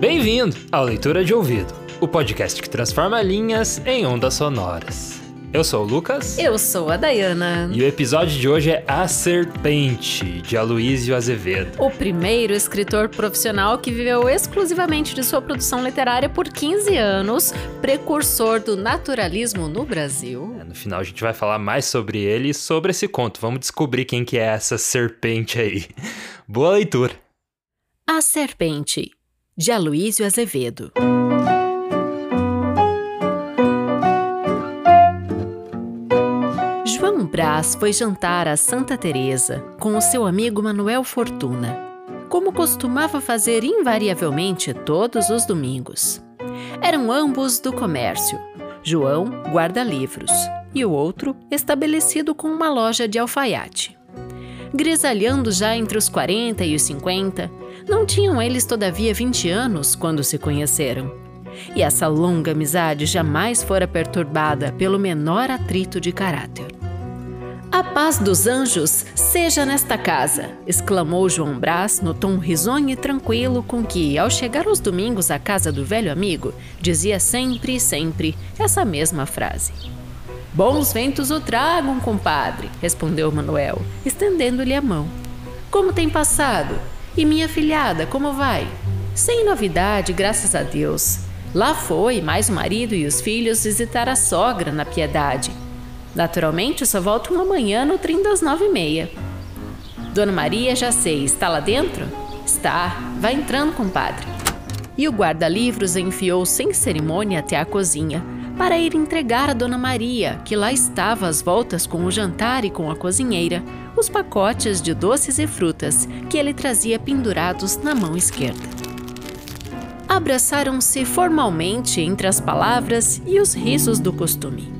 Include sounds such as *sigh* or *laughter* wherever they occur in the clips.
Bem-vindo ao Leitura de Ouvido, o podcast que transforma linhas em ondas sonoras. Eu sou o Lucas. Eu sou a Dayana. E o episódio de hoje é A Serpente, de Aloísio Azevedo. O primeiro escritor profissional que viveu exclusivamente de sua produção literária por 15 anos, precursor do naturalismo no Brasil. É, no final a gente vai falar mais sobre ele e sobre esse conto. Vamos descobrir quem que é essa serpente aí. Boa leitura. A Serpente, de Aloísio Azevedo. Brás foi jantar a Santa Teresa com o seu amigo Manuel Fortuna, como costumava fazer invariavelmente todos os domingos. Eram ambos do comércio. João, guarda-livros, e o outro estabelecido com uma loja de alfaiate. Grisalhando já entre os 40 e os 50, não tinham eles todavia 20 anos quando se conheceram. E essa longa amizade jamais fora perturbada pelo menor atrito de caráter. A paz dos anjos seja nesta casa! exclamou João Brás no tom risonho e tranquilo com que, ao chegar aos domingos à casa do velho amigo, dizia sempre e sempre essa mesma frase. Bons ventos o tragam, compadre, respondeu Manuel, estendendo-lhe a mão. Como tem passado? E minha filhada, como vai? Sem novidade, graças a Deus. Lá foi mais o marido e os filhos visitar a sogra na piedade Naturalmente, só volto uma manhã no trem das nove e meia. Dona Maria, já sei, está lá dentro? Está. Vai entrando, compadre. E o guarda-livros enfiou sem cerimônia até a cozinha para ir entregar a Dona Maria, que lá estava às voltas com o jantar e com a cozinheira, os pacotes de doces e frutas que ele trazia pendurados na mão esquerda. Abraçaram-se formalmente entre as palavras e os risos do costume.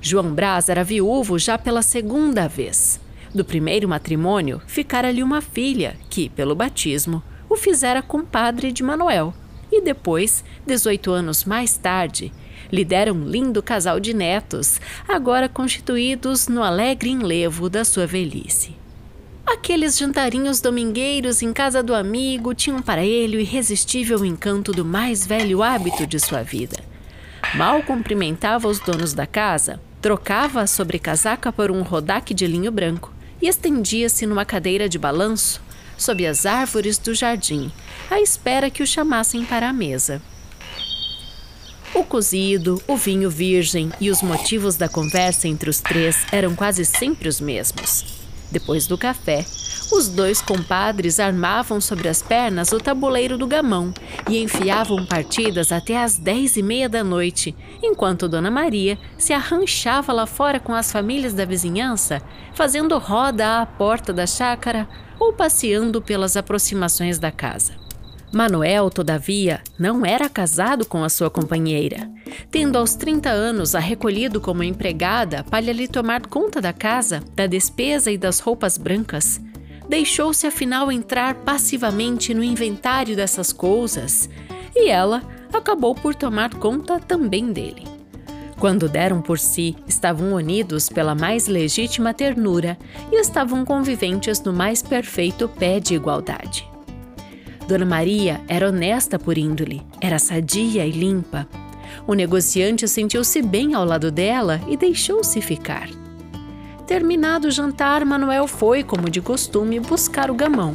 João Braz era viúvo já pela segunda vez. Do primeiro matrimônio, ficara-lhe uma filha, que, pelo batismo, o fizera compadre de Manuel. E depois, 18 anos mais tarde, lhe deram um lindo casal de netos, agora constituídos no alegre enlevo da sua velhice. Aqueles jantarinhos domingueiros em casa do amigo tinham para ele o irresistível encanto do mais velho hábito de sua vida. Mal cumprimentava os donos da casa, Trocava a sobrecasaca por um rodaque de linho branco e estendia-se numa cadeira de balanço sob as árvores do jardim, à espera que o chamassem para a mesa. O cozido, o vinho virgem e os motivos da conversa entre os três eram quase sempre os mesmos. Depois do café, os dois compadres armavam sobre as pernas o tabuleiro do gamão e enfiavam partidas até às dez e meia da noite, enquanto Dona Maria se arranchava lá fora com as famílias da vizinhança, fazendo roda à porta da chácara ou passeando pelas aproximações da casa. Manuel, todavia, não era casado com a sua companheira. Tendo aos 30 anos a recolhido como empregada para lhe tomar conta da casa, da despesa e das roupas brancas, deixou-se afinal entrar passivamente no inventário dessas coisas e ela acabou por tomar conta também dele. Quando deram por si, estavam unidos pela mais legítima ternura e estavam conviventes no mais perfeito pé de igualdade. Dona Maria era honesta por índole, era sadia e limpa. O negociante sentiu-se bem ao lado dela e deixou-se ficar. Terminado o jantar, Manuel foi, como de costume, buscar o gamão.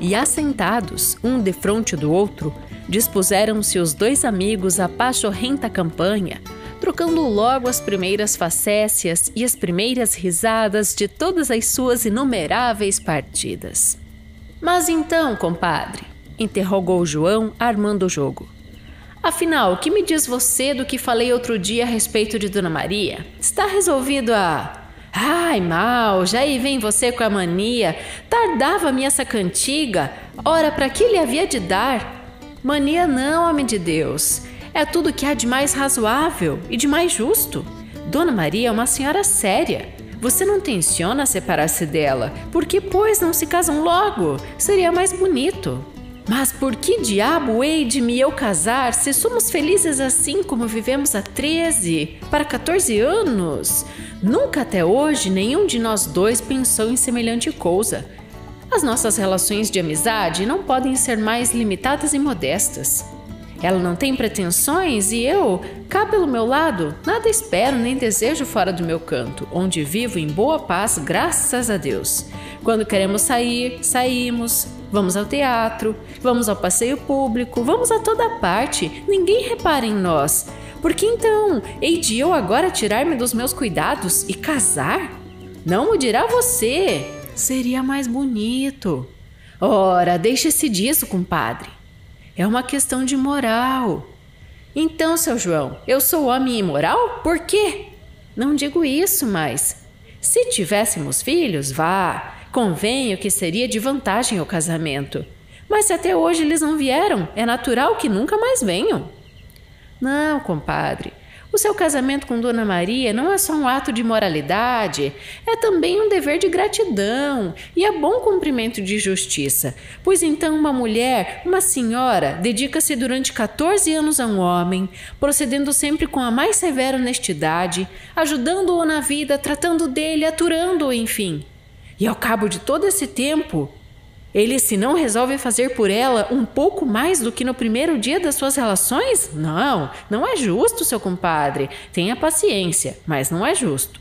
E assentados, um defronte do outro, dispuseram-se os dois amigos à pachorrenta campanha, trocando logo as primeiras facécias e as primeiras risadas de todas as suas inumeráveis partidas. Mas então, compadre, interrogou João, armando o jogo. Afinal, que me diz você do que falei outro dia a respeito de Dona Maria? Está resolvido a Ai, mal, já aí vem você com a mania. Tardava-me essa cantiga. Ora, para que lhe havia de dar? Mania não, homem de Deus. É tudo que há de mais razoável e de mais justo. Dona Maria é uma senhora séria. Você não tenciona separar-se dela, porque pois não se casam logo? Seria mais bonito. Mas por que diabo hei de me eu casar se somos felizes assim como vivemos há 13 para 14 anos? Nunca até hoje nenhum de nós dois pensou em semelhante coisa. As nossas relações de amizade não podem ser mais limitadas e modestas. Ela não tem pretensões e eu, cá pelo meu lado, nada espero nem desejo fora do meu canto, onde vivo em boa paz, graças a Deus. Quando queremos sair, saímos, vamos ao teatro, vamos ao passeio público, vamos a toda parte, ninguém repara em nós. Por que então hei de eu agora tirar-me dos meus cuidados e casar? Não o dirá você. Seria mais bonito. Ora, deixe-se disso, compadre. É uma questão de moral. Então, seu João, eu sou homem imoral? Por quê? Não digo isso, mas se tivéssemos filhos, vá, convenho que seria de vantagem o casamento. Mas se até hoje eles não vieram, é natural que nunca mais venham. Não, compadre. Seu casamento com Dona Maria não é só um ato de moralidade, é também um dever de gratidão e é bom cumprimento de justiça. Pois então, uma mulher, uma senhora, dedica-se durante 14 anos a um homem, procedendo sempre com a mais severa honestidade, ajudando-o na vida, tratando dele, aturando-o, enfim. E ao cabo de todo esse tempo, ele se não resolve fazer por ela um pouco mais do que no primeiro dia das suas relações? Não, não é justo, seu compadre. Tenha paciência, mas não é justo.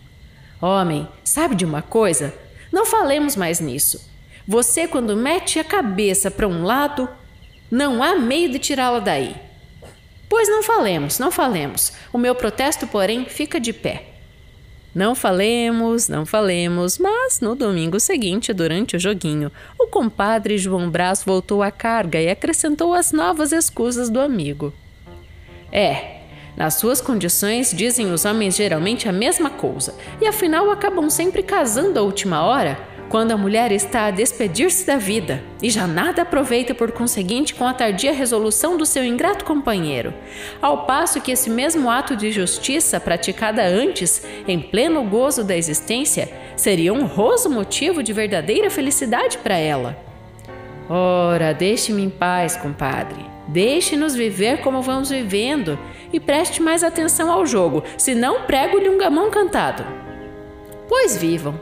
Homem, sabe de uma coisa? Não falemos mais nisso. Você, quando mete a cabeça para um lado, não há meio de tirá-la daí. Pois não falemos, não falemos. O meu protesto, porém, fica de pé. Não falemos, não falemos, mas no domingo seguinte, durante o joguinho, o compadre João Brás voltou à carga e acrescentou as novas escusas do amigo. É, nas suas condições dizem os homens geralmente a mesma coisa, e afinal acabam sempre casando à última hora quando a mulher está a despedir-se da vida e já nada aproveita por conseguinte com a tardia resolução do seu ingrato companheiro, ao passo que esse mesmo ato de justiça praticada antes, em pleno gozo da existência, seria um honroso motivo de verdadeira felicidade para ela. Ora, deixe-me em paz, compadre. Deixe-nos viver como vamos vivendo e preste mais atenção ao jogo, senão prego-lhe um gamão cantado. Pois vivam,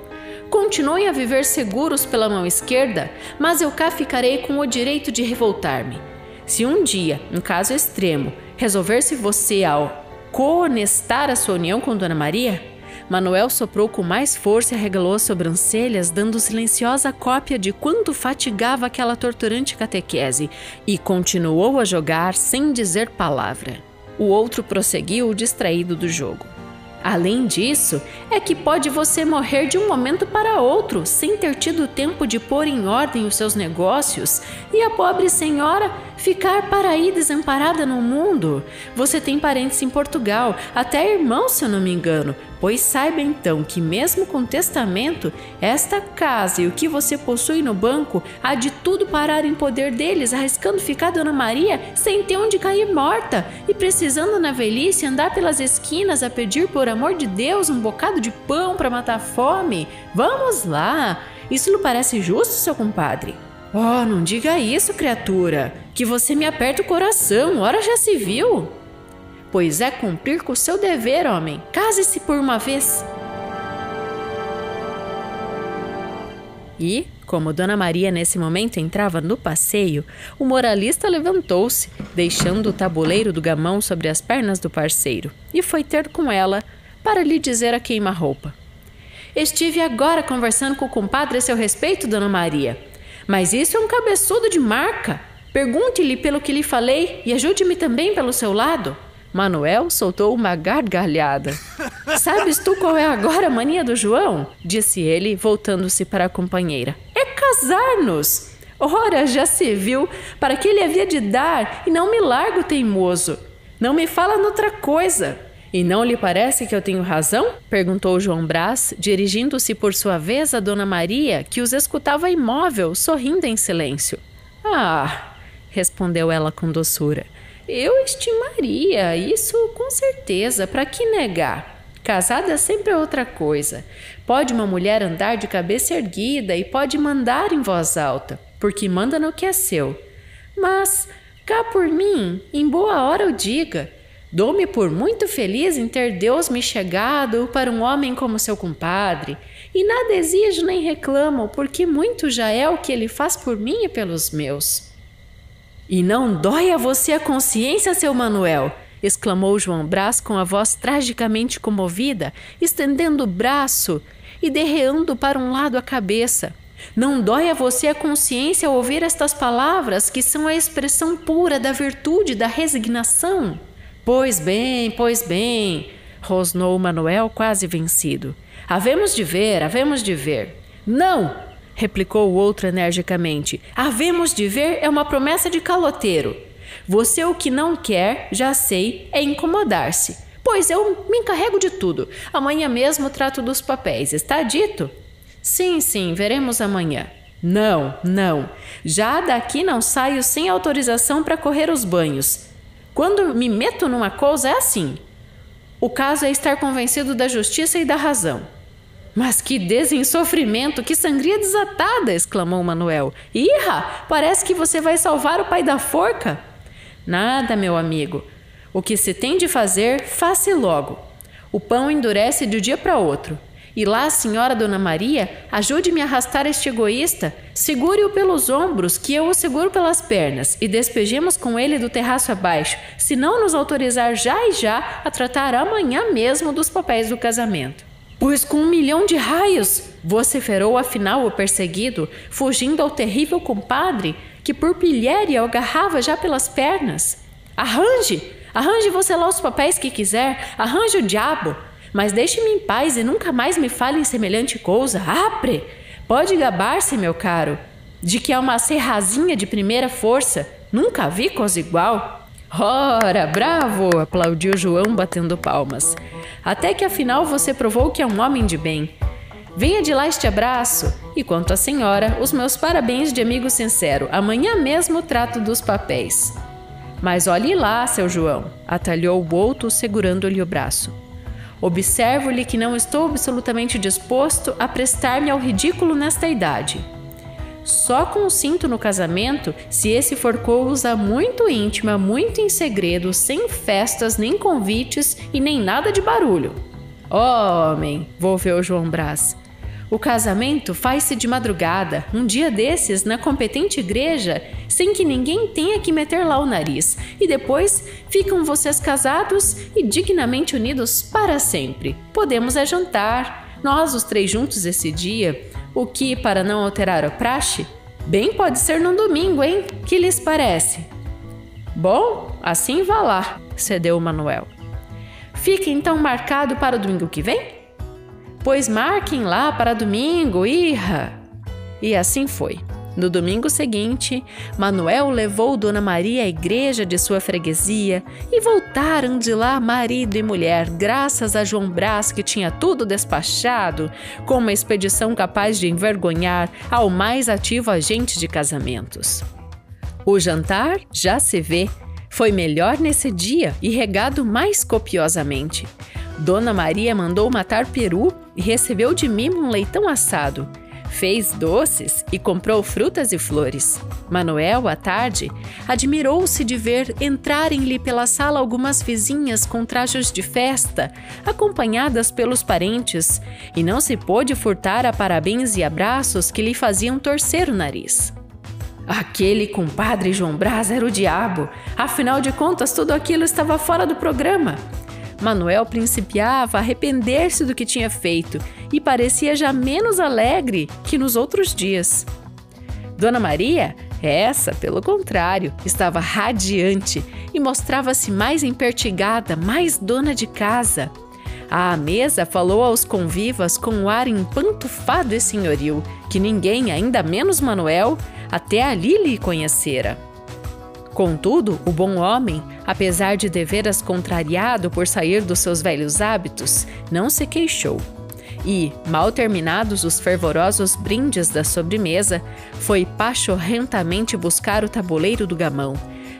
Continuem a viver seguros pela mão esquerda, mas eu cá ficarei com o direito de revoltar-me. Se um dia, em caso extremo, resolver-se você ao conestar a sua união com Dona Maria, Manuel soprou com mais força e arregalou as sobrancelhas, dando silenciosa cópia de quanto fatigava aquela torturante catequese, e continuou a jogar sem dizer palavra. O outro prosseguiu distraído do jogo. Além disso, é que pode você morrer de um momento para outro, sem ter tido tempo de pôr em ordem os seus negócios, e a pobre senhora ficar para aí desamparada no mundo. Você tem parentes em Portugal, até irmãos, se eu não me engano. Pois saiba então que, mesmo com testamento, esta casa e o que você possui no banco há de tudo parar em poder deles, arriscando ficar Dona Maria sem ter onde cair morta e precisando na velhice andar pelas esquinas a pedir por amor de Deus um bocado de pão para matar a fome. Vamos lá! Isso lhe parece justo, seu compadre? Oh, não diga isso, criatura, que você me aperta o coração, ora já se viu. Pois é cumprir com o seu dever, homem. Case-se por uma vez. E, como Dona Maria nesse momento entrava no passeio, o moralista levantou-se, deixando o tabuleiro do gamão sobre as pernas do parceiro, e foi ter com ela para lhe dizer a queima-roupa. Estive agora conversando com o compadre a seu respeito, Dona Maria. Mas isso é um cabeçudo de marca. Pergunte-lhe pelo que lhe falei e ajude-me também pelo seu lado. Manuel soltou uma gargalhada. Sabes tu qual é agora a mania do João? Disse ele, voltando-se para a companheira. É casar-nos. Ora, já se viu para que ele havia de dar e não me largo teimoso. Não me fala noutra coisa. E não lhe parece que eu tenho razão? perguntou João Brás, dirigindo-se por sua vez a Dona Maria, que os escutava imóvel, sorrindo em silêncio. Ah, respondeu ela com doçura. Eu estimaria, isso com certeza, para que negar? Casada sempre é outra coisa. Pode uma mulher andar de cabeça erguida e pode mandar em voz alta, porque manda no que é seu. Mas, cá por mim, em boa hora eu diga, dou-me por muito feliz em ter Deus me chegado para um homem como seu compadre, e nada exijo nem reclamo, porque muito já é o que ele faz por mim e pelos meus. E não dói a você a consciência, seu Manuel? exclamou João Brás com a voz tragicamente comovida, estendendo o braço e derreando para um lado a cabeça. Não dói a você a consciência ao ouvir estas palavras que são a expressão pura da virtude da resignação? Pois bem, pois bem, rosnou Manuel quase vencido. Havemos de ver, havemos de ver. Não! Replicou o outro energicamente. Havemos de ver é uma promessa de caloteiro. Você o que não quer, já sei, é incomodar-se. Pois eu me encarrego de tudo. Amanhã mesmo trato dos papéis. Está dito? Sim, sim, veremos amanhã. Não, não. Já daqui não saio sem autorização para correr os banhos. Quando me meto numa coisa é assim. O caso é estar convencido da justiça e da razão. Mas que desensofrimento, que sangria desatada! exclamou Manuel. Irra, parece que você vai salvar o pai da forca. Nada, meu amigo. O que se tem de fazer, faça logo. O pão endurece de um dia para outro. E lá, senhora Dona Maria, ajude-me a arrastar este egoísta. Segure-o pelos ombros, que eu o seguro pelas pernas, e despejemos com ele do terraço abaixo, se não nos autorizar já e já a tratar amanhã mesmo dos papéis do casamento. Pois com um milhão de raios, vociferou afinal o perseguido, fugindo ao terrível compadre que por pilhéria o agarrava já pelas pernas. Arranje! Arranje você lá os papéis que quiser, arranje o diabo, mas deixe-me em paz e nunca mais me fale em semelhante coisa. Apre! Pode gabar-se, meu caro, de que é uma serrazinha de primeira força. Nunca vi coisa igual. Ora, bravo! aplaudiu João batendo palmas. Até que afinal você provou que é um homem de bem. Venha de lá este abraço. E quanto à senhora, os meus parabéns de amigo sincero. Amanhã mesmo trato dos papéis. Mas olhe lá, seu João, atalhou o outro, segurando-lhe o braço. Observo-lhe que não estou absolutamente disposto a prestar-me ao ridículo nesta idade. Só consinto no casamento se esse for coisa muito íntima, muito em segredo, sem festas, nem convites e nem nada de barulho. Homem, volveu João Brás. O casamento faz-se de madrugada, um dia desses, na competente igreja, sem que ninguém tenha que meter lá o nariz, e depois ficam vocês casados e dignamente unidos para sempre. Podemos é jantar, nós os três juntos esse dia, o que, para não alterar o praxe, bem pode ser num domingo, hein? Que lhes parece? Bom, assim vá lá, cedeu Manuel. Fica então marcado para o domingo que vem? Pois marquem lá para domingo, irra! E assim foi. No domingo seguinte, Manuel levou Dona Maria à igreja de sua freguesia e voltaram de lá marido e mulher, graças a João Brás que tinha tudo despachado, com uma expedição capaz de envergonhar ao mais ativo agente de casamentos. O jantar, já se vê, foi melhor nesse dia e regado mais copiosamente. Dona Maria mandou matar peru e recebeu de mim um leitão assado fez doces e comprou frutas e flores. Manuel, à tarde, admirou-se de ver entrarem-lhe pela sala algumas vizinhas com trajes de festa, acompanhadas pelos parentes, e não se pôde furtar a parabéns e abraços que lhe faziam torcer o nariz. Aquele compadre João Brás era o diabo. Afinal de contas, tudo aquilo estava fora do programa. Manuel principiava a arrepender-se do que tinha feito e parecia já menos alegre que nos outros dias. Dona Maria, essa, pelo contrário, estava radiante e mostrava-se mais empertigada, mais dona de casa. À mesa falou aos convivas com um ar empantufado e senhoril, que ninguém, ainda menos Manuel, até ali lhe conhecera. Contudo, o bom homem, apesar de deveras contrariado por sair dos seus velhos hábitos, não se queixou. E, mal terminados os fervorosos brindes da sobremesa, foi pachorrentamente buscar o tabuleiro do gamão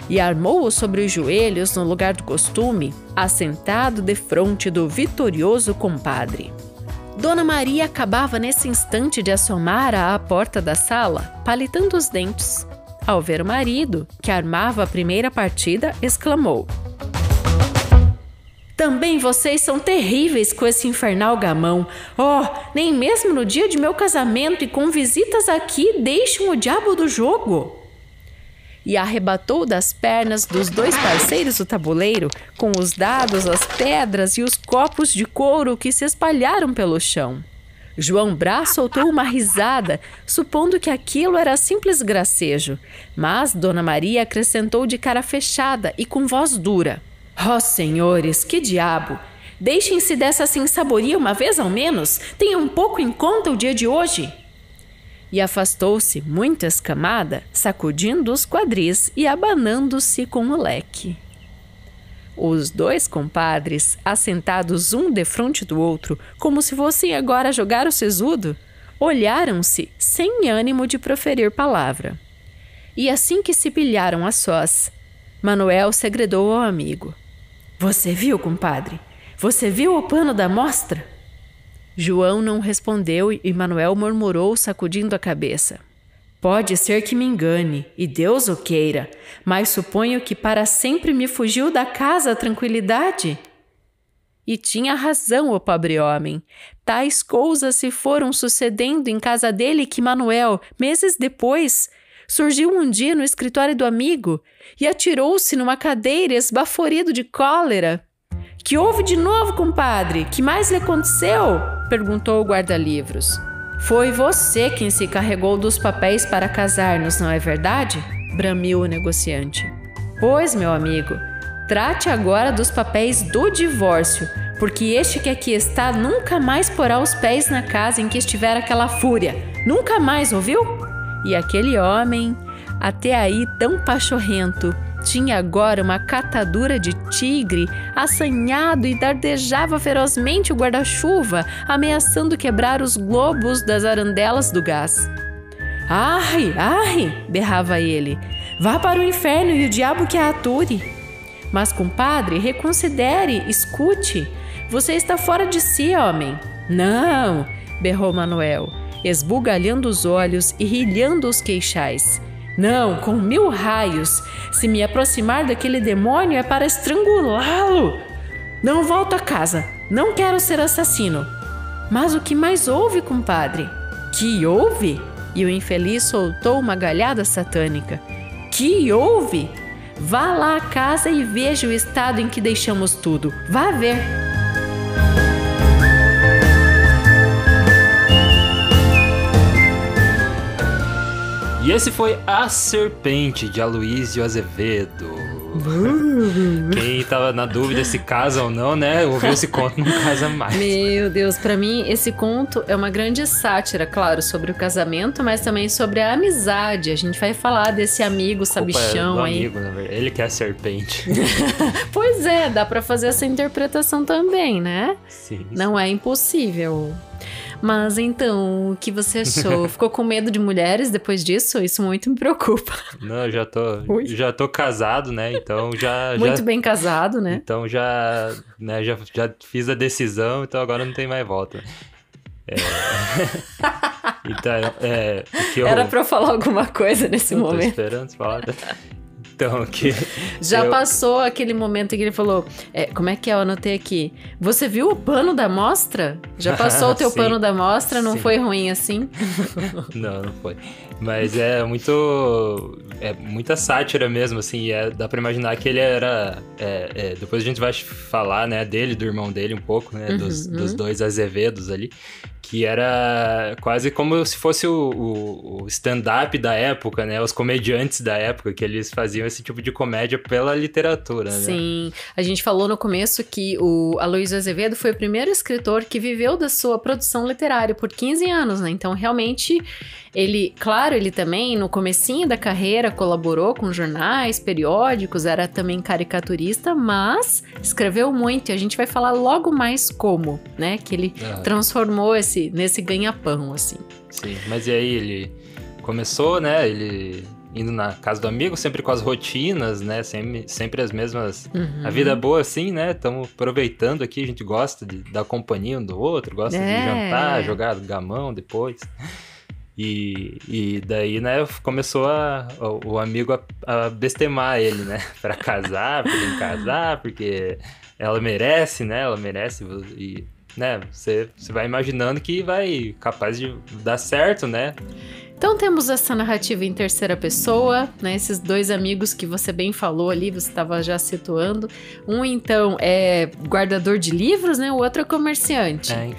e armou-o sobre os joelhos no lugar do costume, assentado defronte do vitorioso compadre. Dona Maria acabava nesse instante de assomar à porta da sala, palitando os dentes. Ao ver o marido, que armava a primeira partida, exclamou: também vocês são terríveis com esse infernal gamão. Oh, nem mesmo no dia de meu casamento e com visitas aqui deixam o diabo do jogo. E arrebatou das pernas dos dois parceiros o tabuleiro, com os dados, as pedras e os copos de couro que se espalharam pelo chão. João Brás soltou uma risada, supondo que aquilo era simples gracejo, mas Dona Maria acrescentou de cara fechada e com voz dura. Ó oh, senhores, que diabo! Deixem-se dessa sensaboria uma vez ao menos. Tenham um pouco em conta o dia de hoje. E afastou-se, muito escamada, sacudindo os quadris e abanando-se com o leque. Os dois compadres, assentados um defronte do outro, como se fossem agora jogar o sesudo, olharam-se sem ânimo de proferir palavra. E assim que se pilharam a sós, Manuel segredou ao amigo: você viu, compadre? Você viu o pano da mostra? João não respondeu e Manuel murmurou, sacudindo a cabeça. Pode ser que me engane, e Deus o queira, mas suponho que para sempre me fugiu da casa a tranquilidade. E tinha razão o pobre homem. Tais coisas se foram sucedendo em casa dele que Manuel, meses depois, surgiu um dia no escritório do amigo e atirou-se numa cadeira esbaforido de cólera. Que houve de novo, compadre? Que mais lhe aconteceu? perguntou o guarda-livros. Foi você quem se carregou dos papéis para casar-nos, não é verdade? bramiu o negociante. Pois, meu amigo, trate agora dos papéis do divórcio, porque este que aqui está nunca mais porá os pés na casa em que estiver aquela fúria. Nunca mais, ouviu? E aquele homem, até aí tão pachorrento, tinha agora uma catadura de tigre, assanhado e dardejava ferozmente o guarda-chuva, ameaçando quebrar os globos das arandelas do gás. Arre, arre! berrava ele. Vá para o inferno e o diabo que a ature. Mas, compadre, reconsidere, escute. Você está fora de si, homem. Não, berrou Manuel esbugalhando os olhos e rilhando os queixais. Não, com mil raios! Se me aproximar daquele demônio é para estrangulá-lo! Não volto a casa! Não quero ser assassino! Mas o que mais houve, compadre? Que houve? E o infeliz soltou uma galhada satânica. Que houve? Vá lá à casa e veja o estado em que deixamos tudo. Vá ver. E esse foi A Serpente, de Aloysio Azevedo. Quem tava na dúvida se casa ou não, né? Ouviu esse conto não casa mais. Meu Deus, para mim esse conto é uma grande sátira, claro, sobre o casamento, mas também sobre a amizade. A gente vai falar desse amigo sabichão é aí. Amigo, ele que é a serpente. *laughs* pois é, dá para fazer essa interpretação também, né? Sim. Não é impossível. Mas então, o que você achou? *laughs* Ficou com medo de mulheres depois disso? Isso muito me preocupa. Não, eu já tô, já tô casado, né? Então já muito já, bem casado, né? Então já, né, já, já fiz a decisão, então agora não tem mais volta. É... *laughs* então, é, eu... Era pra eu falar alguma coisa nesse momento. Tô esperando você falar. Então, que. *laughs* Já eu... passou aquele momento em que ele falou: é, Como é que é? Eu anotei aqui. Você viu o pano da mostra? Já *laughs* passou o teu pano da mostra? Não Sim. foi ruim assim? *laughs* não, não foi. Mas é muito. É muita sátira mesmo, assim. É, dá pra imaginar que ele era. É, é, depois a gente vai falar, né, dele, do irmão dele um pouco, né? Uhum, dos, uhum. dos dois Azevedos ali que era quase como se fosse o, o, o stand-up da época, né? Os comediantes da época, que eles faziam esse tipo de comédia pela literatura, né? Sim. A gente falou no começo que o Aloysio Azevedo foi o primeiro escritor que viveu da sua produção literária por 15 anos, né? Então, realmente, ele, claro, ele também, no comecinho da carreira, colaborou com jornais, periódicos, era também caricaturista, mas escreveu muito, e a gente vai falar logo mais como, né? Que ele ah. transformou esse nesse, nesse ganha-pão, assim. Sim, mas e aí ele começou, né? Ele indo na casa do amigo, sempre com as rotinas, né? Sempre, sempre as mesmas. Uhum. A vida é boa assim, né? Estamos aproveitando aqui, a gente gosta de, da companhia um do outro, gosta é. de jantar, jogar gamão depois. E, e daí, né, começou a, o, o amigo a, a bestemar ele, né? *laughs* Pra casar, pra ele casar, porque ela merece, né? Ela merece. E, né, você, você vai imaginando que vai capaz de dar certo, né? Então temos essa narrativa em terceira pessoa, né? Esses dois amigos que você bem falou ali, você estava já situando. Um então é guardador de livros, né? O outro é comerciante. É.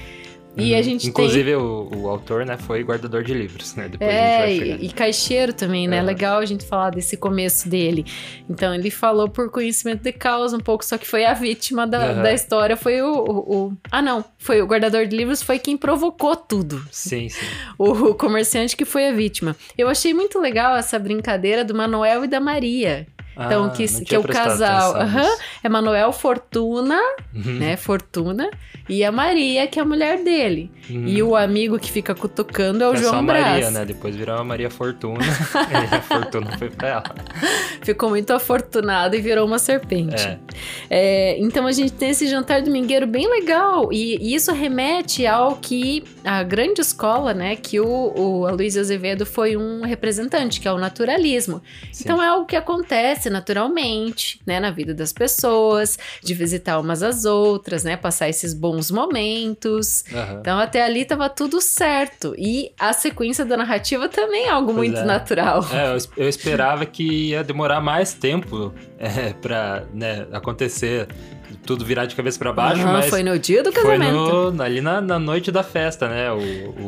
E Uhum. a gente Inclusive, tem... o, o autor, né, foi guardador de livros, né? Depois a É, gente vai chegar. e, e caixeiro também, né? Aham. Legal a gente falar desse começo dele. Então, ele falou por conhecimento de causa um pouco, só que foi a vítima da, Aham. da história, foi o, o, o- Ah, não, foi o guardador de livros, foi quem provocou tudo. Sim, sim. O comerciante que foi a vítima. Eu achei muito legal essa brincadeira do Manuel e da Maria. Então, Ah, que, que é o casal. nisso. é Manuel Fortuna, Uhum, né? Fortuna. E a Maria, que é a mulher dele. uhum. E o amigo que fica cutucando é o é João só a Brás. Maria, né? Depois virou a Maria Fortuna. *laughs* e a Fortuna foi pra ela. Ficou muito afortunado e virou uma serpente. É. É, então a gente tem esse jantar domingueiro bem legal. E, e isso remete ao que a grande escola, né? Que o, o Aloysio Azevedo foi um representante, que é o naturalismo. Sim. Então é algo que acontece naturalmente, né, na vida das pessoas, de visitar umas às outras, né, passar esses bons momentos. Aham. Então até ali tava tudo certo. E a sequência da narrativa também é algo Pois muito é. natural. É, eu, eu esperava que ia demorar mais tempo é, pra né, acontecer, tudo virar de cabeça pra baixo, Aham, mas foi no dia do foi casamento. no- ali na, na noite da festa, né? O,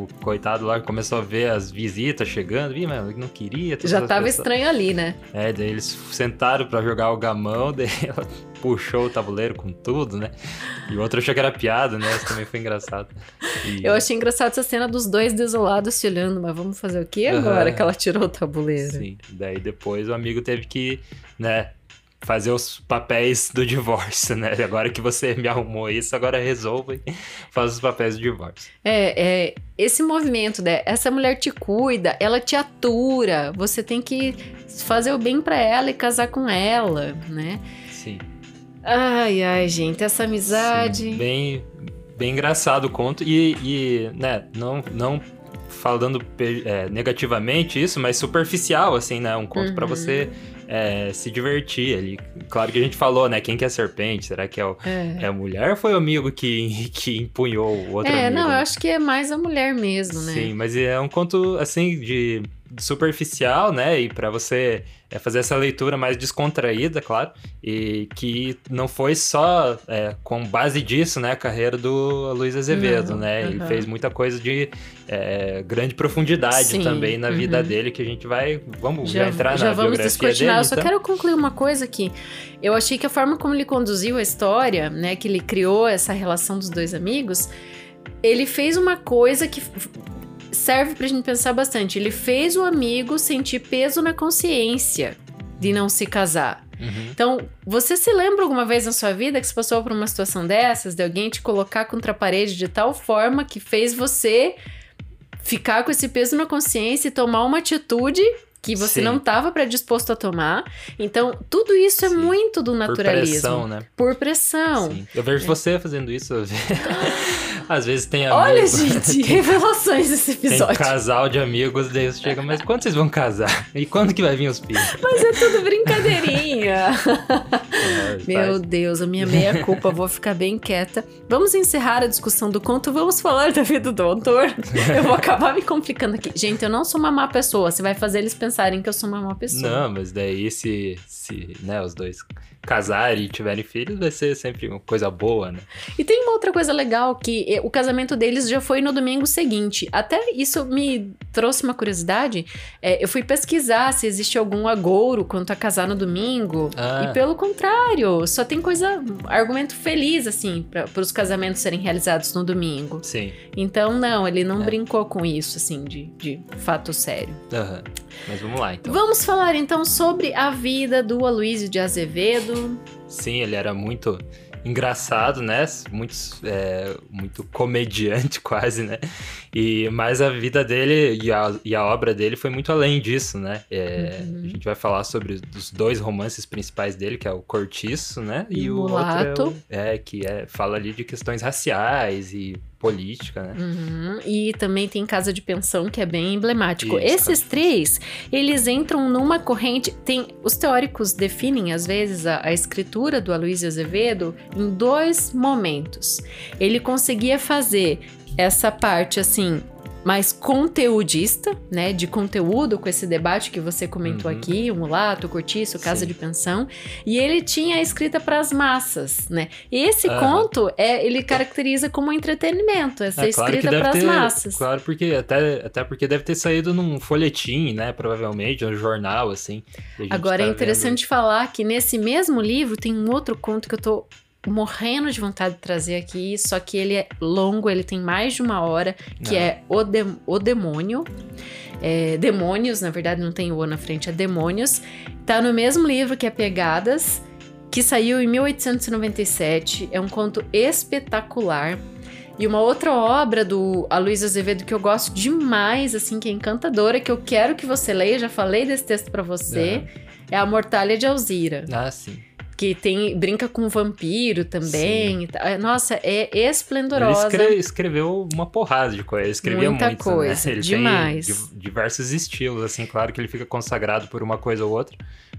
o coitado lá começou a ver as visitas chegando, Ih, mas não queria. Já tava pessoas- estranho ali, né? É, daí eles sentaram pra jogar o gamão, *laughs* daí ela puxou o tabuleiro com tudo, né? E o outro achou que era piada, né? Isso também foi engraçado. E- Eu achei engraçado essa cena dos dois desolados se olhando, mas vamos fazer o que agora Aham. que ela tirou o tabuleiro? Sim, daí depois o amigo teve que, né, fazer os papéis do divórcio, né? *laughs* Agora que você me arrumou isso, agora resolva e *laughs* faz os papéis do divórcio. É, é, esse movimento, né? Essa mulher te cuida, ela te atura, você tem que fazer o bem pra ela e casar com ela, né? Sim. Ai, ai, gente, essa amizade. Sim, bem, bem engraçado o conto e, e, né, não, não falando é, negativamente isso, mas superficial, assim, né? Um conto pra Uhum. você é, se divertir ali. Claro que a gente falou, né? Quem que é a serpente? Será que é, o, É. é a mulher ou foi o amigo que, *laughs* que empunhou o outro É, amigo? não, eu acho que é mais a mulher mesmo, né? Sim, mas é um conto assim de superficial, né? E pra você é, fazer essa leitura mais descontraída, claro, e que não foi só é, com base disso, né? A carreira do Luiz Azevedo, né? Ele fez muita coisa de é, grande profundidade Sim, também na vida uhum. dele que a gente vai, vamos já, Já, entrar já na vamos biografia dele. Eu só então? quero concluir uma coisa aqui. Eu achei que a forma como ele conduziu a história, né, que ele criou essa relação dos dois amigos, ele fez uma coisa que serve pra gente pensar bastante. Ele fez o amigo sentir peso na consciência de não se casar. Uhum. Então, você se lembra alguma vez na sua vida que você passou por uma situação dessas, de alguém te colocar contra a parede de tal forma que fez você ficar com esse peso na consciência e tomar uma atitude que você Sim. não estava predisposto a tomar? Então, tudo isso é Sim. muito do Por naturalismo. pressão, né? Por pressão. Sim. Eu vejo você fazendo isso. *laughs* *laughs* Às vezes tem Olha, amigos- gente, *laughs* revelações desse Tem episódio. casal de amigos, daí você chega, mas quando vocês vão casar? E quando que vai vir os filhos? Mas é tudo brincadeirinha. *laughs* É, Meu Deus, a minha meia culpa, vou ficar bem quieta. Vamos encerrar a discussão do conto, vamos falar da vida do autor. Eu vou acabar me complicando aqui. Gente, eu não sou uma má pessoa, você vai fazer eles pensarem que eu sou uma má pessoa. Não, mas daí se, se né, os dois casarem e tiverem filhos, vai ser sempre uma coisa boa, né? E tem uma outra coisa legal que o casamento deles já foi no domingo seguinte. Até isso me trouxe uma curiosidade. Eh, eu fui pesquisar se existe algum agouro quanto a casar no domingo. Ah. E pelo contrário, só tem coisa, argumento feliz, assim, para os casamentos serem realizados no domingo. Sim. Então, não, ele não É. brincou com isso, assim, de, de fato sério. Aham. Mas vamos lá, então. Vamos falar então sobre a vida do Aloysio de Azevedo. Sim, ele era muito engraçado, né? Muito, é, muito comediante *laughs* quase, né? E, mas a vida dele e a, e a obra dele foi muito além disso, né? É, Uhum. A gente vai falar sobre os dois romances principais dele, que é o Cortiço, né? E o Mulato. outro é, o- é que é, fala ali de questões raciais e política, né? Uhum. E também tem Casa de Pensão, que é bem emblemático. Isso, Esses três, eles entram numa corrente. Tem Os teóricos definem, às vezes, a, a escritura do Aloysio Azevedo em dois momentos. Ele conseguia fazer essa parte assim mais conteudista, né, de conteúdo com esse debate que você comentou Uhum. aqui, o mulato, o cortiço, casa Sim. de pensão, e ele tinha a escrita para as massas, né? E esse Aham. conto é, ele caracteriza como entretenimento, essa É, claro escrita para as massas. Claro, porque até, até porque deve ter saído num folhetim, né? Provavelmente, um jornal, assim. Agora tá é interessante falar que nesse mesmo livro tem um outro conto que eu tô morrendo de vontade de trazer aqui, só que ele é longo, ele tem mais de uma hora, que Ah. é o, de- o Demônio. É, demônios, na verdade não tem o na frente, é Demônios. Tá no mesmo livro que é Pegadas, que saiu em 1897. É um conto espetacular. E uma outra obra do Aloysio Azevedo que eu gosto demais, assim, que é encantadora, que eu quero que você leia, já falei desse texto pra você, é A Mortalha de Alzira. Ah, sim. Que tem brinca com vampiro também. É, Nossa, é Ele esplendorosa. escre- escreveu uma porrada de coisa, ele escrevia Muita coisa, né? Ele demais. tem di- diversos estilos, assim, claro que ele fica consagrado por uma coisa ou outra,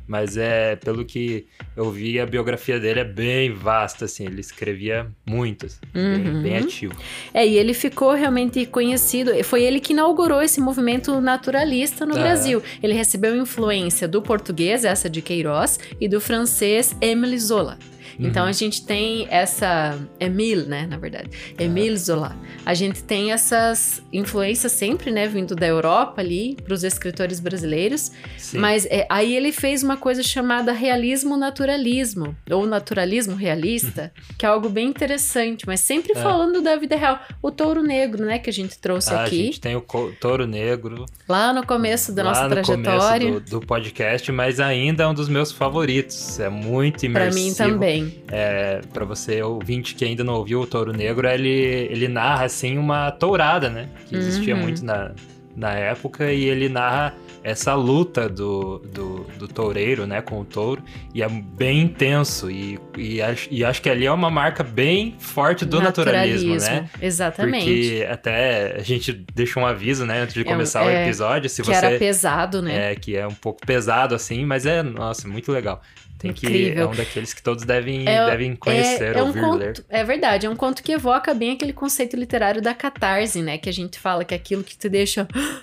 mas é, pelo que eu vi, a biografia dele é bem vasta, assim, ele escrevia muito, assim, Uhum. bem, bem ativo. É, e ele ficou realmente conhecido. Foi ele que inaugurou esse movimento naturalista no É. Brasil. Ele recebeu influência do português, essa de Queiroz, e do francês Émile Zola. Então Uhum. a gente tem essa. Emile, né? Na verdade. É. Emile Zola. A gente tem essas influências sempre, né? Vindo da Europa ali, para os escritores brasileiros. Sim. Mas é, aí ele fez uma coisa chamada realismo naturalismo, ou naturalismo realista, *laughs* que é algo bem interessante, mas sempre É. falando da vida real. O touro negro, né, que a gente trouxe Ah, a aqui, gente tem o Touro Negro lá no começo da lá nossa no trajetória. começo do, do podcast, mas ainda é um dos meus favoritos. É muito Pra imersivo. mim também. É, para você ouvinte que ainda não ouviu o Touro Negro, ele, ele narra assim uma tourada, né? Que existia Uhum. muito na, na época e ele narra essa luta do, do, do toureiro, né, com o touro, e é bem intenso, e, e, acho, e acho que ali é uma marca bem forte do naturalismo, né? Exatamente. Porque até a gente deixa um aviso, né, antes de É, começar o é, episódio, se que era você pesado, né? é, que é um pouco pesado assim, mas é, nossa, muito legal. Tem que Incrível. é um daqueles que todos devem, É- devem conhecer, é, é um ouvir, conto, ler. é verdade, é um conto que evoca bem aquele conceito literário da catarse, né? Que a gente fala que é aquilo que te deixa. "Ah,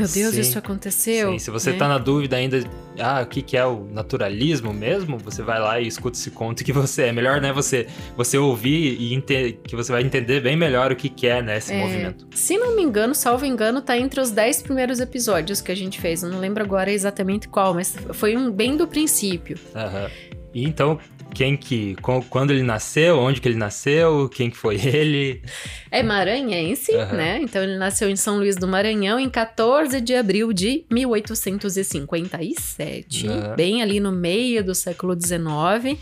Meu Deus, Sim, isso aconteceu. Sim, se você né? tá na dúvida ainda, ah, o que, que é o naturalismo mesmo, você vai lá e escuta esse conto que você é melhor, né? Você, você ouvir e ente- que você vai entender bem melhor o que, que é, né, esse É, movimento. Se não me engano, salvo engano, tá entre os 10 primeiros episódios que a gente fez. Eu não lembro agora exatamente qual, mas foi um bem do princípio. Aham. E então, quem que. Quando ele nasceu, onde que ele nasceu, quem que foi *laughs* ele. É maranhense, Aham. né? Então ele nasceu em São Luís do Maranhão em 14 de abril de 1857, Aham. bem ali no meio do século XIX.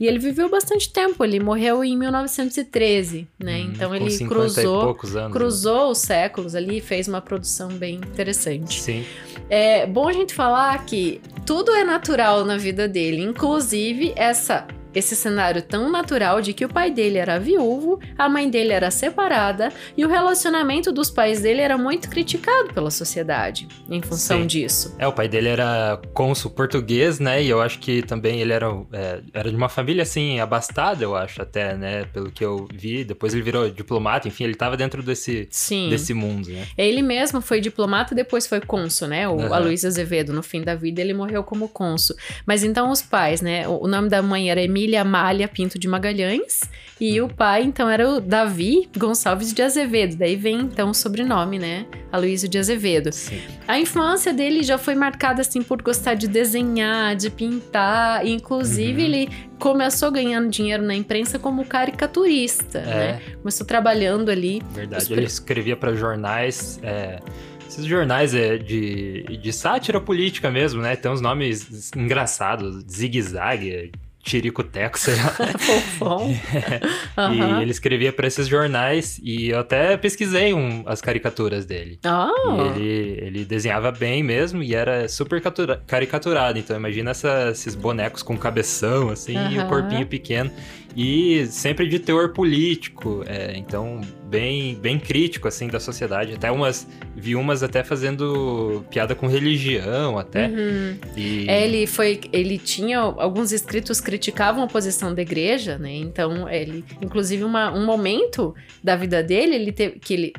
E ele viveu bastante tempo, ele morreu em 1913, né? Hum, então ele 50 cruzou anos. né? cruzou os séculos ali e fez uma produção bem interessante. Sim. É bom a gente falar que tudo é natural na vida dele, inclusive essa esse cenário tão natural de que o pai dele era viúvo, a mãe dele era separada e o relacionamento dos pais dele era muito criticado pela sociedade em função Sim. disso. É, o pai dele era cônsul português, né? E eu acho que também ele era, é, era de uma família, assim, abastada, eu acho, até, né? Pelo que eu vi. Depois ele virou diplomata, enfim, ele tava dentro desse, Sim. desse mundo, né? Ele mesmo foi diplomata e depois foi cônsul, né? O Aham. Aloysio Azevedo, no fim da vida, ele morreu como cônsul. Mas então os pais, né? O o nome da mãe era Emília Amália Pinto de Magalhães e o pai, então, era o Davi Gonçalves de Azevedo. Daí vem, então, o sobrenome, né? Aloysio de Azevedo. Sim. A infância dele já foi marcada, assim, por gostar de desenhar, de pintar. e, Inclusive, Uhum. ele começou ganhando dinheiro na imprensa como caricaturista, É. né? Começou trabalhando ali. Verdade. Os Ele escrevia para jornais. é, esses jornais é, de, de sátira política mesmo, né? Tem uns nomes engraçados. Zigue-zague, Tirico-teco, sei lá. *laughs* Fofão. *laughs* Aham. E ele escrevia para esses jornais e eu até pesquisei um- as caricaturas dele. E ele, ele desenhava bem mesmo e era super catura- caricaturado. Então imagina essa- esses bonecos com cabeção, assim, e o corpinho pequeno. E sempre de teor político, é, então bem, bem crítico assim da sociedade. Até umas vi umas até fazendo piada com religião até. Uhum. E... É, ele foi, ele tinha alguns escritos criticavam a posição da igreja, né? Então ele, inclusive uma, um momento da vida dele, ele teve que ele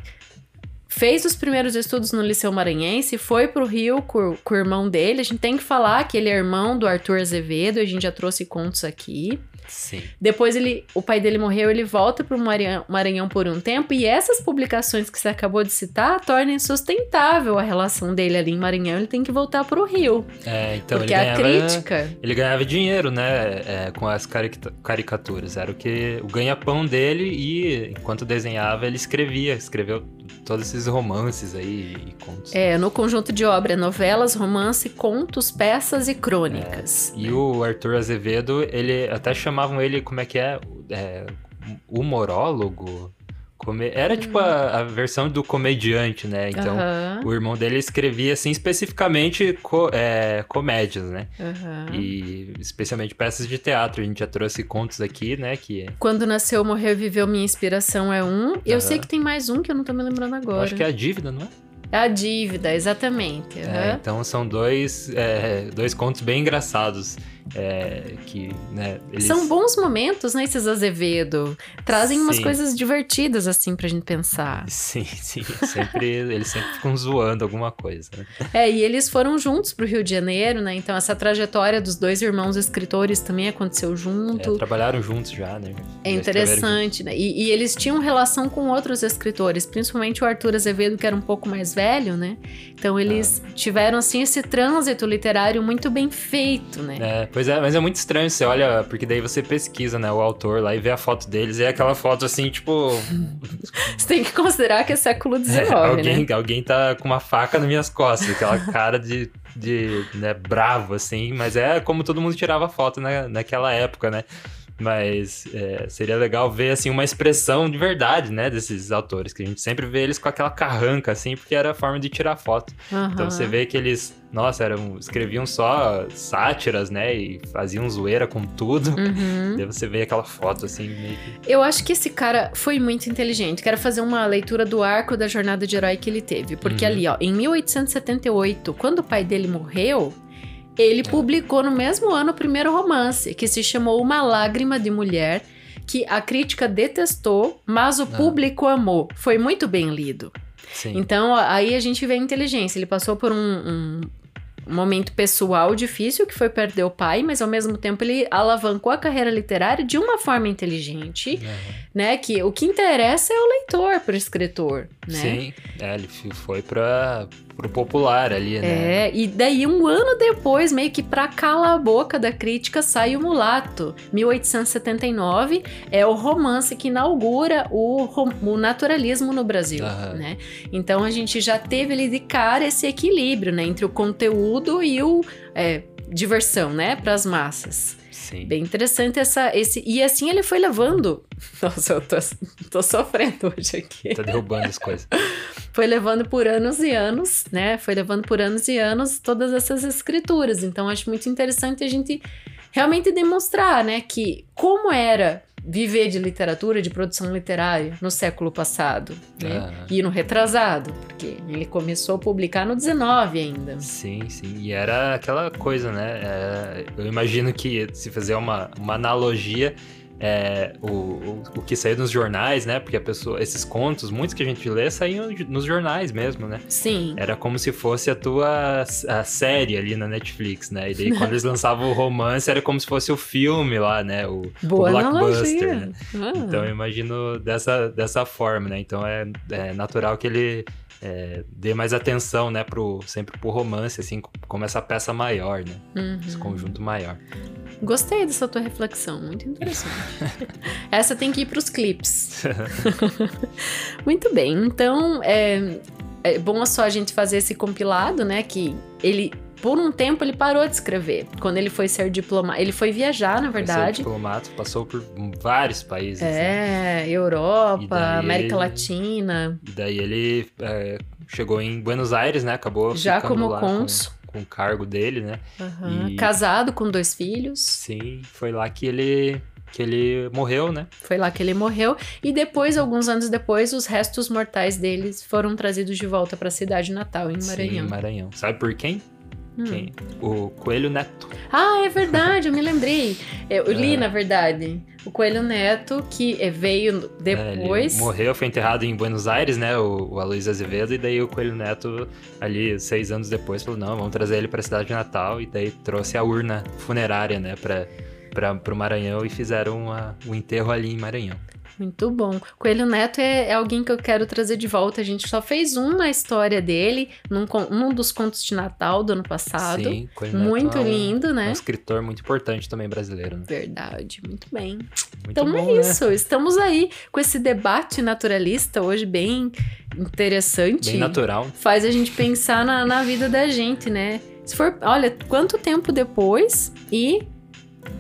fez os primeiros estudos no Liceu Maranhense, foi pro Rio com, com, o irmão dele. A gente tem que falar que ele é irmão do Arthur Azevedo, a gente já trouxe contos aqui. Sim. Depois ele, o pai dele morreu, ele volta pro Maranhão, Maranhão por um tempo e essas publicações que você acabou de citar tornam insustentável a relação dele ali em Maranhão. Ele tem que voltar pro Rio. É, então porque ele a ganhava, crítica. Ele ganhava dinheiro, né, é, com as caricaturas. Era o que o ganha-pão dele e enquanto desenhava ele escrevia, escreveu todos esses romances aí e contos. É, no conjunto de obra, novelas, romance, contos, peças e crônicas. É, e o Arthur Azevedo, ele até chamavam ele, como é que é? é humorólogo? Come... Era tipo a, a, versão do comediante, né? Então, Uhum. o irmão dele escrevia, assim, especificamente co é, comédias, né? Uhum. E especialmente peças de teatro. A gente já trouxe contos aqui, né? Que Quando nasceu, morreu, viveu, minha inspiração é um. Eu Aham. sei que tem mais um que eu não tô me lembrando eu agora. acho que é a dívida, não é? É a dívida, exatamente. É, então são dois, é, dois contos bem engraçados. É, que, né, eles... São bons momentos, né, esses Azevedo? Trazem umas Sim. coisas divertidas, assim, pra gente pensar. Sim, sim. Sempre, eles sempre ficam zoando alguma coisa. né? É, e eles foram juntos pro Rio de Janeiro, né? Então essa trajetória dos dois irmãos escritores também aconteceu É, junto. trabalharam juntos já, né? É interessante, né? E, e eles tinham relação com outros escritores, principalmente o Arthur Azevedo, que era um pouco mais velho, né? Então eles Ah. tiveram, assim, esse trânsito literário muito bem feito, né? É, pois é, mas é muito estranho você olha, porque daí você pesquisa, né, o autor lá e vê a foto deles, e é aquela foto assim, tipo. Você tem que considerar que é século XIX, é, alguém, né? alguém tá com uma faca nas minhas costas, aquela cara de, de né, bravo, assim, mas é como todo mundo tirava foto na, naquela época, né? Mas é, seria legal ver, assim, uma expressão de verdade, né, desses autores, que a gente sempre vê eles com aquela carranca, assim, porque era a forma de tirar foto. Então Aham. você vê que eles, nossa, eram, escreviam só sátiras, né, e faziam zoeira com tudo. Uhum. *laughs* Daí você vê aquela foto, assim, meio que... Eu acho que esse cara foi muito inteligente. Quero fazer uma leitura do arco da jornada de herói que ele teve. Porque Uhum. ali, ó, em 1878, quando o pai dele morreu, ele publicou no mesmo ano o primeiro romance, que se chamou Uma Lágrima de Mulher, que a crítica detestou, mas o público amou. Foi muito bem lido. Sim. Então, aí a gente vê a inteligência. Ele passou por um, um momento pessoal difícil, que foi perder o pai, mas ao mesmo tempo ele alavancou a carreira literária de uma forma inteligente, Aham. né? Que o que interessa é o leitor pro escritor, né? Sim, é, ele foi pra, pro popular ali, né? É, e daí um ano depois, meio que pra calar a boca da crítica, sai o Mulato. 1879 é o romance que inaugura o, o naturalismo no Brasil, Aham. né? Então a gente já teve ali de cara esse equilíbrio, né? Entre o conteúdo e o é, diversão, né? Para as massas. Sim. Bem interessante essa, esse... E assim ele foi levando... *laughs* Nossa, eu tô, tô sofrendo hoje aqui. Tá derrubando as coisas. *laughs* Foi levando por anos e anos, né? Foi levando por anos e anos todas essas escrituras. Então, acho muito interessante a gente realmente demonstrar, né? Que como era viver de literatura, de produção literária no século passado, né? Aham. E no retrasado, porque ele começou a publicar no 19 ainda. Sim, sim. E era aquela coisa, né? É, eu imagino que se fizer uma, uma analogia, é, o, o, o que saiu nos jornais, né? Porque a pessoa, esses contos, muitos que a gente lê, saíam nos jornais mesmo, né? Sim. Era como se fosse a tua a série ali na Netflix, né? E daí *laughs* quando eles lançavam o romance, era como se fosse o filme lá, né? O, Boa o blockbuster, né? Ah. Então eu imagino dessa, dessa forma, né? Então é, é natural que ele é, dê mais atenção, né? Pro, sempre pro romance, assim, como essa peça maior, né? Uhum. Esse conjunto maior. Gostei dessa tua reflexão, muito interessante. *laughs* Essa tem que ir pros clipes. *laughs* *laughs* muito bem, então é, é bom só a gente fazer esse compilado, né? Que ele, por um tempo, ele parou de escrever. Quando ele foi ser diplomata, ele foi viajar, na Foi ser verdade. diplomata, passou por vários países. né? É, Europa, E daí América ele- Latina, E daí ele é, chegou em Buenos Aires, né? Acabou já como lá com- cônsul. Com, o cargo dele, né? Aham. E- Casado com dois filhos. Sim, foi lá que ele que ele morreu, né? Foi lá que ele morreu. E depois, alguns anos depois, os restos mortais deles foram trazidos de volta para a cidade natal, em Maranhão. Sim, Maranhão. Sabe por quem? Hum. Quem? O Coelho Neto. Ah, é verdade, eu me lembrei. Eu li, é. na verdade. O Coelho Neto, que veio depois. É, morreu, foi enterrado em Buenos Aires, né? O, o Aloysio Azevedo, e daí o Coelho Neto, ali, seis anos depois, falou: não, vamos trazer ele para a cidade de Natal. E daí trouxe a urna funerária, né, para o Maranhão e fizeram uma, o enterro ali em Maranhão. Muito bom. Coelho Neto é, é, alguém que eu quero trazer de volta. A gente só fez uma história dele num, num dos contos de Natal do ano passado. Sim, Coelho Muito Neto lindo, é um, né? Um escritor muito importante também brasileiro. Né? Verdade, muito bem. Muito então bom, é isso. Né? Estamos aí com esse debate naturalista hoje bem interessante. Bem natural. Faz a gente pensar na, na vida da gente, né? Se for, olha, quanto tempo depois e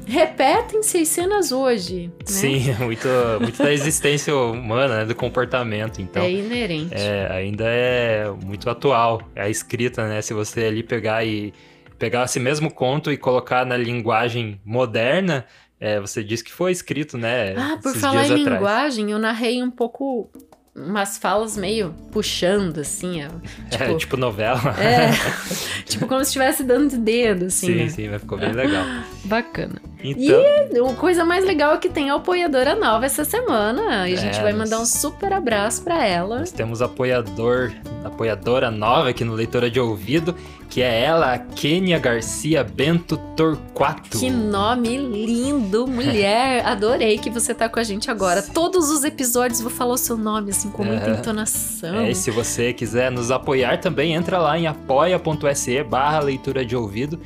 repetem-se as cenas hoje. Né? Sim, muito, muito da existência humana, né, do comportamento. Então, é inerente. É, ainda é muito atual. É a escrita, né? Se você ali pegar e pegar esse mesmo conto e colocar na linguagem moderna, é, você diz que foi escrito, né? Ah, por falar em atrás. linguagem, eu narrei um pouco umas falas meio puxando, assim. Ó, tipo, *laughs* é, tipo novela. *laughs* É, *laughs* tipo como se estivesse dando de dedo, assim. Sim, né? sim, mas ficou bem legal. Bacana. Então... E a coisa mais legal é que tem a apoiadora nova essa semana. E a gente é, vai mandar um super abraço para ela. Nós temos apoiador, apoiadora nova aqui no Leitora de Ouvido, que é ela, a Kênia Garcia Bento Torquato. Que nome lindo, *laughs* mulher! Adorei que você tá com a gente agora. Todos os episódios vou falar o seu nome, assim, com muita é, entonação. É, e se você quiser nos apoiar também, entra lá em apoia.se barra leitura de ouvido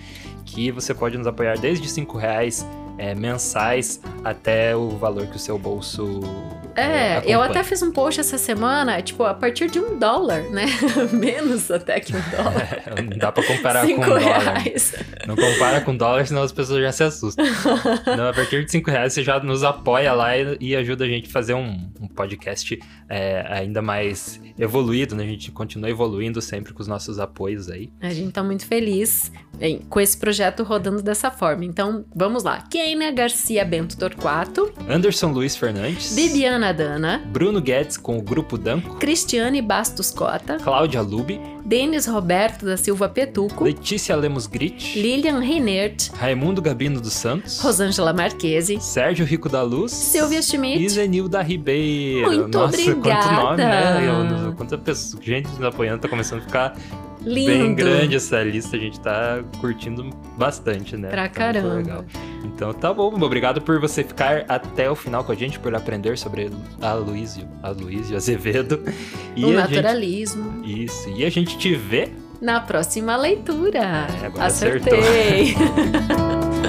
que você pode nos apoiar desde cinco reais é, mensais até o valor que o seu bolso. É, é eu até fiz um post essa semana, tipo, a partir de um dólar, né? *laughs* Menos até que um dólar. É, *laughs* não dá pra comparar cinco com um reais. dólar. Não compara com dólar, senão as pessoas já se assustam. *laughs* Não, a partir de cinco reais você já nos apoia lá e, e ajuda a gente a fazer um, um podcast é, ainda mais evoluído, né? A gente continua evoluindo sempre com os nossos apoios aí. A gente tá muito feliz em, com esse projeto rodando dessa forma. Então, vamos lá. Keina Garcia Bento Torquato, Anderson Luiz Fernandes, Bibiana Dana, Bruno Guedes com o Grupo Danco, Cristiane Bastos Cota, Cláudia Lubi, Denis Roberto da Silva Petuco, Letícia Lemos Grit, Lilian Reinert, Raimundo Gabino dos Santos, Rosângela Marquese, Sérgio Rico da Luz, Silvia Schmidt e Zenilda Ribeiro. Muito Nossa, obrigada. quanto nome, né? Eu, quanta pessoa, gente nos apoiando, tá começando a ficar Lindo. bem grande essa lista, a gente tá curtindo bastante, né? Pra tá caramba. Então tá bom, obrigado por você ficar até o final com a gente, por aprender sobre a Luísio, a Luísio Azevedo. *laughs* E o naturalismo. Gente... Isso, e a gente te vê na próxima leitura. É, agora Acertei. *laughs*